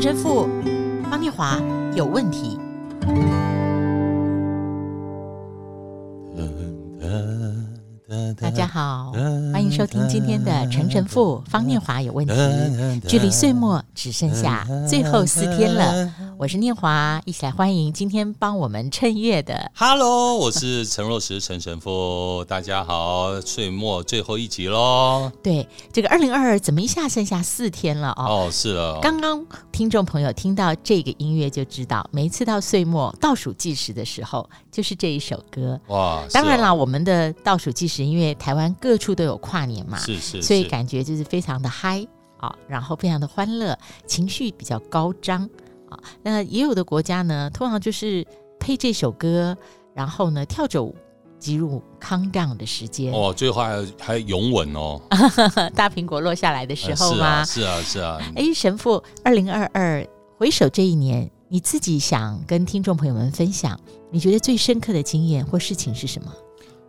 陈神父方念华有问题。大家好，欢迎收听今天的陈晨富方念华有问题。距离岁末只剩下最后四天了，我是念华，一起来欢迎今天帮我们趁月的。Hello，我是陈若石陈神父，大家好，岁末最后一集喽。对，这个二零二二怎么一下剩下四天了哦？哦，是了。刚刚听众朋友听到这个音乐就知道，每一次到岁末倒数计时的时候，就是这一首歌。哇，当然了，我们的倒数计时。因为台湾各处都有跨年嘛，是是，是，所以感觉就是非常的嗨啊，然后非常的欢乐，情绪比较高涨啊。那也有的国家呢，通常就是配这首歌，然后呢跳着舞进入 countdown 的时间。哦，最后还还拥吻哦，大苹果落下来的时候吗？是啊，是啊。哎、啊，神父，二零二二回首这一年，你自己想跟听众朋友们分享，你觉得最深刻的经验或事情是什么？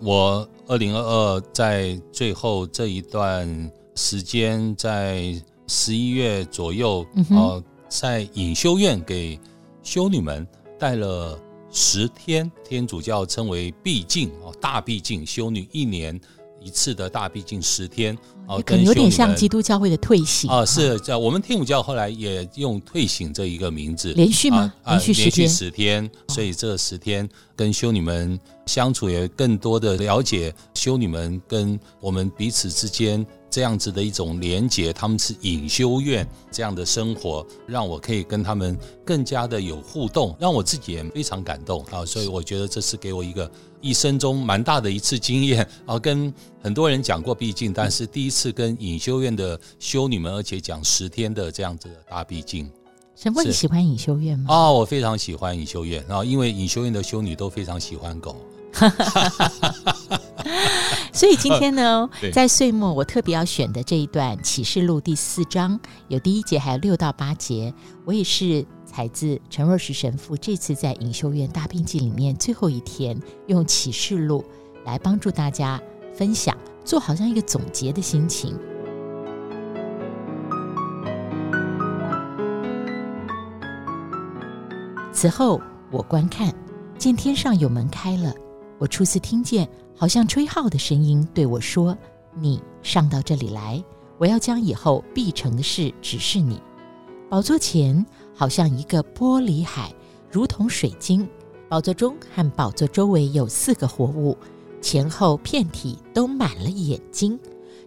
我二零二二在最后这一段时间，在十一月左右，啊、嗯呃，在隐修院给修女们带了十天，天主教称为闭境哦，大闭境，修女一年一次的大闭禁十天，哦，可能有点像基督教会的退省啊，是叫我们天主教后来也用退省这一个名字，连续吗？连续十天，连续十天，所以这十天跟修女们相处，也更多的了解修女们跟我们彼此之间。这样子的一种连结，他们是隐修院这样的生活，让我可以跟他们更加的有互动，让我自己也非常感动啊！所以我觉得这是给我一个一生中蛮大的一次经验啊！跟很多人讲过闭禁，但是第一次跟隐修院的修女们，而且讲十天的这样子的大闭禁。神父，你喜欢隐修院吗？啊，我非常喜欢隐修院啊，因为隐修院的修女都非常喜欢狗。所以今天呢，在岁末我特别要选的这一段《启示录》第四章，有第一节，还有六到八节，我也是采自陈若石神父这次在隐修院大病记里面最后一天，用《启示录》来帮助大家分享，做好像一个总结的心情。此后，我观看，见天上有门开了，我初次听见。好像吹号的声音对我说：“你上到这里来，我要将以后必成的事指示你。宝座前好像一个玻璃海，如同水晶。宝座中和宝座周围有四个活物，前后片体都满了眼睛。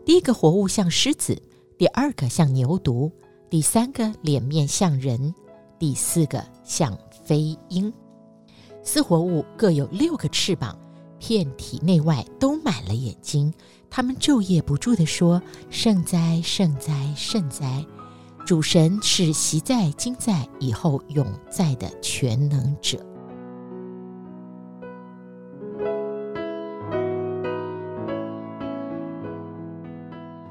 第一个活物像狮子，第二个像牛犊，第三个脸面像人，第四个像飞鹰。四活物各有六个翅膀。”遍体内外都满了眼睛，他们昼夜不住地说：“圣哉，圣哉，圣哉！主神是昔在、今在、以后永在的全能者。”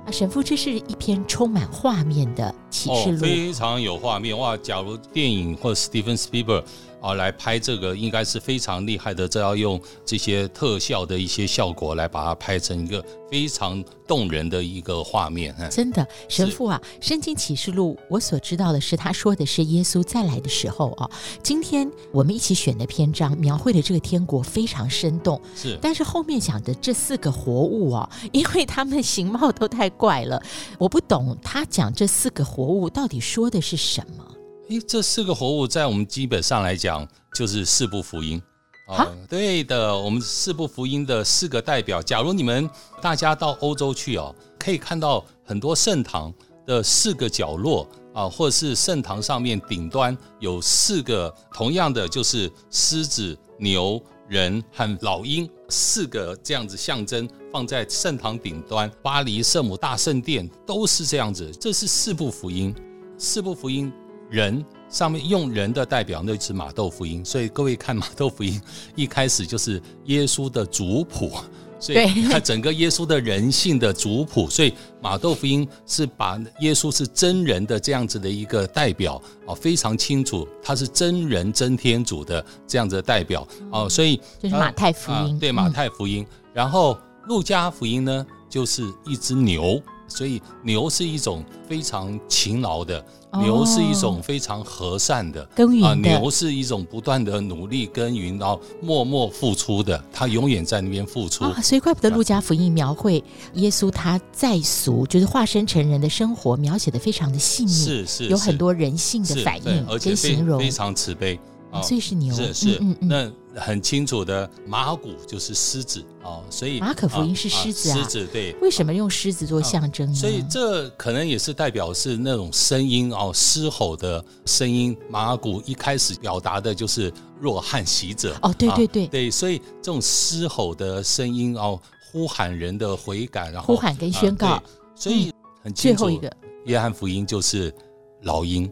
啊，神父，这是一篇充满画面的启示录，哦，非常有画面哇！假如电影或 Steven Spielberg。啊，来拍这个应该是非常厉害的，这要用这些特效的一些效果来把它拍成一个非常动人的一个画面。真的，神父啊，《圣经启示录》，我所知道的是，他说的是耶稣再来的时候啊。今天我们一起选的篇章，描绘的这个天国非常生动。是，但是后面讲的这四个活物啊，因为他们形貌都太怪了，我不懂他讲这四个活物到底说的是什么。诶，这四个活物在我们基本上来讲就是四部福音啊，对的，我们四部福音的四个代表。假如你们大家到欧洲去哦，可以看到很多圣堂的四个角落啊，或者是圣堂上面顶端有四个同样的，就是狮子、牛、人和老鹰四个这样子象征放在圣堂顶端。巴黎圣母大圣殿都是这样子，这是四部福音，四部福音。人上面用人的代表，那只是马豆福音。所以各位看马豆福音，一开始就是耶稣的族谱，所以他整个耶稣的人性的族谱。所以马窦福音是把耶稣是真人的这样子的一个代表啊，非常清楚，他是真人真天主的这样子的代表啊。所以就是马太福音，对马太福音。然后路加福音呢，就是一只牛。所以牛是一种非常勤劳的，牛是一种非常和善的，耕耘的。牛是一种不断的努力耕耘，然后默默付出的，他永远在那边付出。所以怪不得路加福音描绘耶稣他在俗，就是化身成人的生活，描写的非常的细腻，是是，有很多人性的反应，而且形容非常慈悲。哦，所以是牛，是是，嗯嗯，那很清楚的，马可就是狮子哦，所以马可福音是狮子啊，狮子对，为什么用狮子做象征呢？所以这可能也是代表是那种声音哦，狮吼的声音。马可一开始表达的就是若翰洗者哦，对对对对，所以这种狮吼的声音哦，呼喊人的悔改，然后呼喊跟宣告，所以很清楚，最后一个约翰福音就是老鹰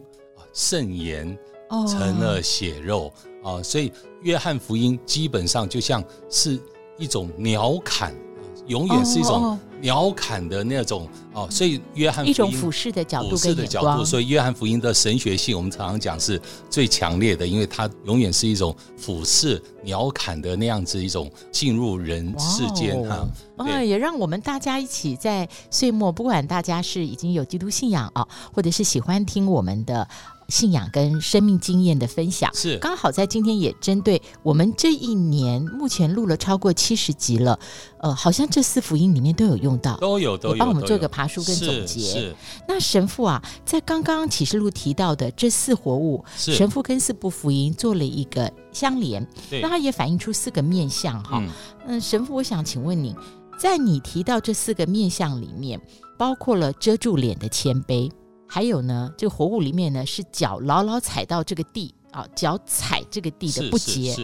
圣言。成了血肉啊、呃，所以约翰福音基本上就像是一种鸟瞰，永远是一种鸟瞰的那种哦、呃。所以约翰福音一种俯视的角度，俯视的角度。所以约翰福音的神学性，我们常常讲是最强烈的，因为它永远是一种俯视鸟瞰的那样子一种进入人世间哈。啊，也让我们大家一起在岁末，不管大家是已经有基督信仰啊，或者是喜欢听我们的。信仰跟生命经验的分享。是。刚好在今天也针对我们这一年目前录了超过七十集了，呃，好像这四福音里面都有用到，都有都有，帮我们做个爬书跟总结。那神父啊，在刚刚启示录提到的这四活物，神父跟四部福音做了一个相连，那它也反映出四个面相哈。嗯，嗯，神父，我想请问你，在你提到这四个面相里面，包括了遮住脸的谦卑。还有呢，这个活物里面呢是脚牢牢踩到这个地啊，脚踩这个地的不洁。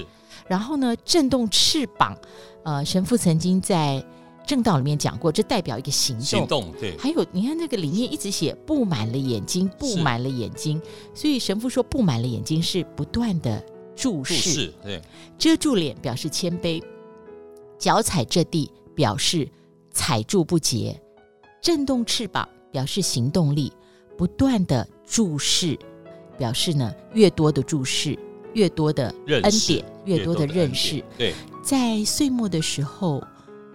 然后呢，震动翅膀，呃，神父曾经在正道里面讲过，这代表一个行动。行动对。还有，你看那个里面一直写布满了眼睛，布满了眼睛，所以神父说布满了眼睛是不断的注视。注视对。遮住脸表示谦卑，脚踩这地表示踩住不洁，震动翅膀表示行动力。不断的注视，表示呢，越多的注视，越多的恩典，越多的认识。对，在岁末的时候，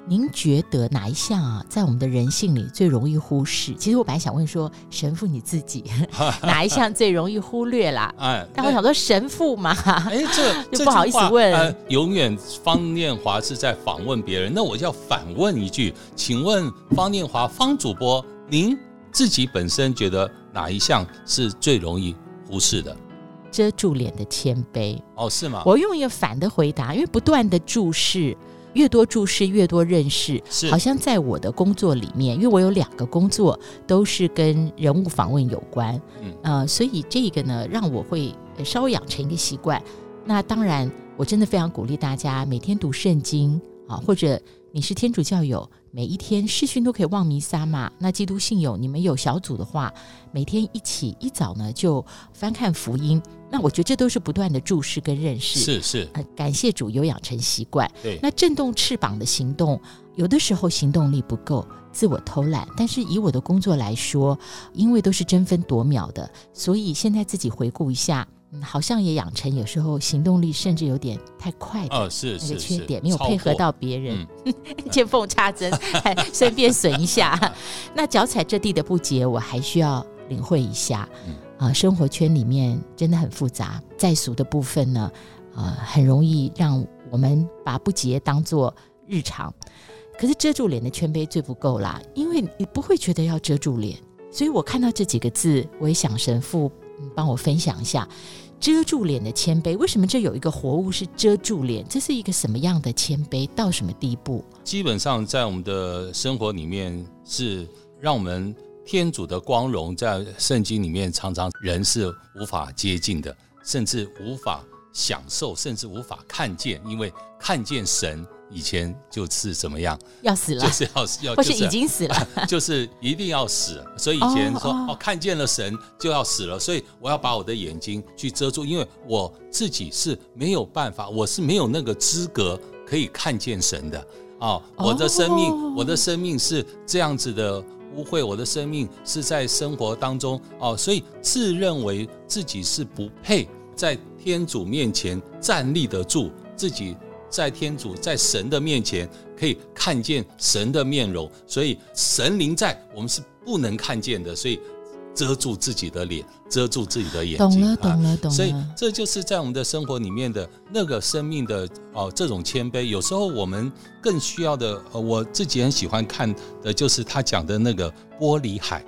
您觉得哪一项啊，在我们的人性里最容易忽视？其实我本来想问说，神父你自己 哪一项最容易忽略啦？哎，但我想说神父嘛，哎，这 就不好意思问。呃、永远方念华是在访问别人，那我就要反问一句，请问方念华方主播，您？自己本身觉得哪一项是最容易忽视的？遮住脸的谦卑哦，是吗？我用一个反的回答，因为不断的注视，越多注视越多认识，是好像在我的工作里面，因为我有两个工作都是跟人物访问有关，嗯呃，所以这个呢，让我会稍微养成一个习惯。那当然，我真的非常鼓励大家每天读圣经啊，或者你是天主教友。每一天视讯都可以望弥撒嘛？那基督信友，你们有小组的话，每天一起一早呢就翻看福音。那我觉得这都是不断的注视跟认识。是是，呃，感谢主有养成习惯。对，那震动翅膀的行动，有的时候行动力不够，自我偷懒。但是以我的工作来说，因为都是争分夺秒的，所以现在自己回顾一下。嗯，好像也养成有时候行动力甚至有点太快的，哦，是那个缺点，是没有配合到别人，见缝插针，还 顺便损一下。那脚踩这地的不洁，我还需要领会一下。嗯、啊，生活圈里面真的很复杂，在俗的部分呢，呃，很容易让我们把不洁当做日常。可是遮住脸的圈杯最不够啦，因为你不会觉得要遮住脸，所以我看到这几个字，我也想神父。帮我分享一下遮住脸的谦卑。为什么这有一个活物是遮住脸？这是一个什么样的谦卑？到什么地步？基本上在我们的生活里面，是让我们天主的光荣在圣经里面常常人是无法接近的，甚至无法享受，甚至无法看见，因为看见神。以前就是怎么样？要死了，就是要要，或是已经死了，就是一定要死。所以以前说哦，哦，看见了神就要死了，所以我要把我的眼睛去遮住，因为我自己是没有办法，我是没有那个资格可以看见神的哦，我的生命，哦，我的生命是这样子的污秽，我的生命是在生活当中哦，所以自认为自己是不配在天主面前站立得住自己。在天主在神的面前可以看见神的面容，所以神灵在我们是不能看见的，所以遮住自己的脸，遮住自己的眼睛。懂了，懂了，懂了。所以这就是在我们的生活里面的那个生命的哦，这种谦卑。有时候我们更需要的，呃我自己很喜欢看的就是他讲的那个玻璃海。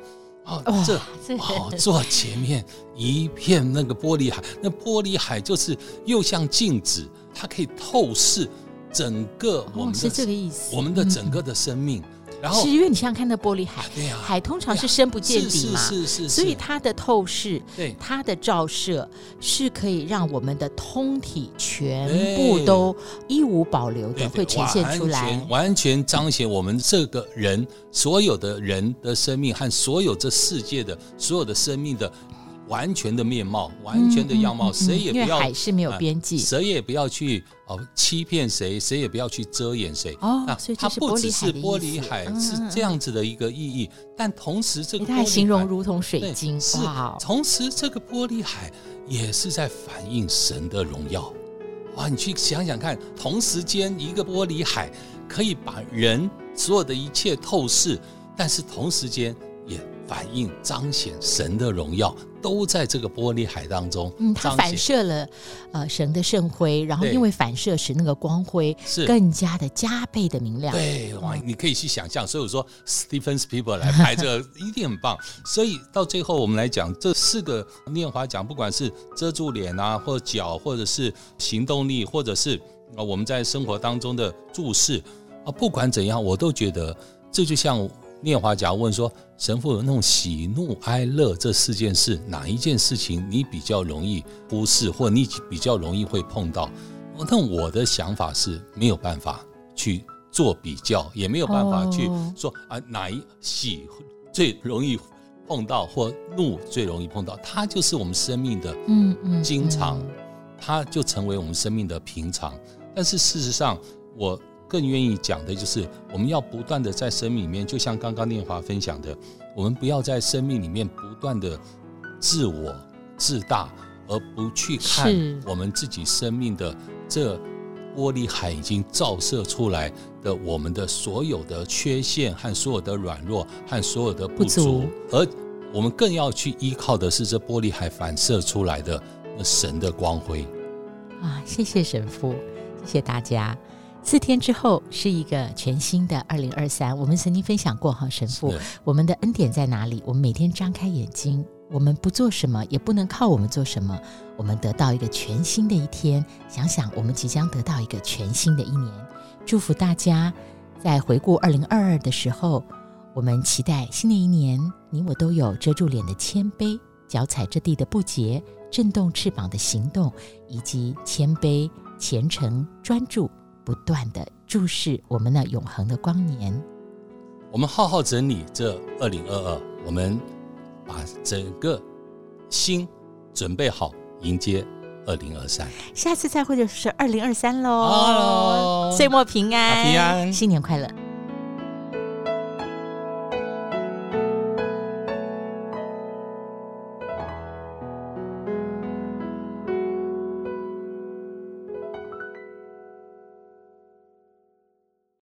哦，这哦，坐前面一片那个玻璃海，那玻璃海就是又像镜子，它可以透视整个我们的，是这个意思，我们的整个的生命。然后是因为你想想看，那玻璃海，对呀，海通常是深不见底嘛，是是是，所以它的透视，对，它的照射是可以让我们的通体全部都一无保留的会呈现出来，完全彰显我们这个人所有的人的生命和所有这世界的所有的生命的。完全的面貌，完全的样貌，谁也不要。海是没有边际，谁也不要去哦欺骗谁，谁也不要去遮掩谁。哦，所以它不只是玻璃海是这样子的一个意义，但同时这个玻璃海形容如同水晶，是。同时这个玻璃海也是在反映神的荣耀。哇，你去想想看，同时间一个玻璃海可以把人所有的一切透视，但是同时间也。反映彰显神的荣耀，都在这个玻璃海当中。嗯，它反射了呃神的圣辉，然后因为反射使那个光辉是更加的加倍的明亮。对，哇，你可以去想象。所以我说，Stephen Spielberg 来拍这个 一定很棒。所以到最后我们来讲这四个念华奖，不管是遮住脸啊，或者脚，或者是行动力，或者是啊我们在生活当中的注视啊，不管怎样，我都觉得这就像。念华假如问说：“神父有那种喜怒哀乐这四件事，哪一件事情你比较容易忽视，或你比较容易会碰到？”那我的想法是没有办法去做比较，也没有办法去说啊哪一喜最容易碰到，或怒最容易碰到。它就是我们生命的嗯嗯经常，它就成为我们生命的平常。但是事实上，我。更愿意讲的就是，我们要不断的在生命里面，就像刚刚念华分享的，我们不要在生命里面不断的自我自大，而不去看我们自己生命的这玻璃海已经照射出来的我们的所有的缺陷和所有的软弱和所有的不足，而我们更要去依靠的是这玻璃海反射出来的那神的光辉。啊，谢谢神父，谢谢大家。四天之后是一个全新的二零二三。我们曾经分享过哈，神父，我们的恩典在哪里？我们每天张开眼睛，我们不做什么，也不能靠我们做什么，我们得到一个全新的一天。想想我们即将得到一个全新的一年，祝福大家在回顾二零二二的时候，我们期待新的一年，你我都有遮住脸的谦卑，脚踩着地的不洁，震动翅膀的行动，以及谦卑、虔诚、专注。不断的注视我们那永恒的光年，我们好好整理这二零二二，我们把整个心准备好迎接二零二三。下次再会就是二零二三喽，岁末平安，平安，新年快乐。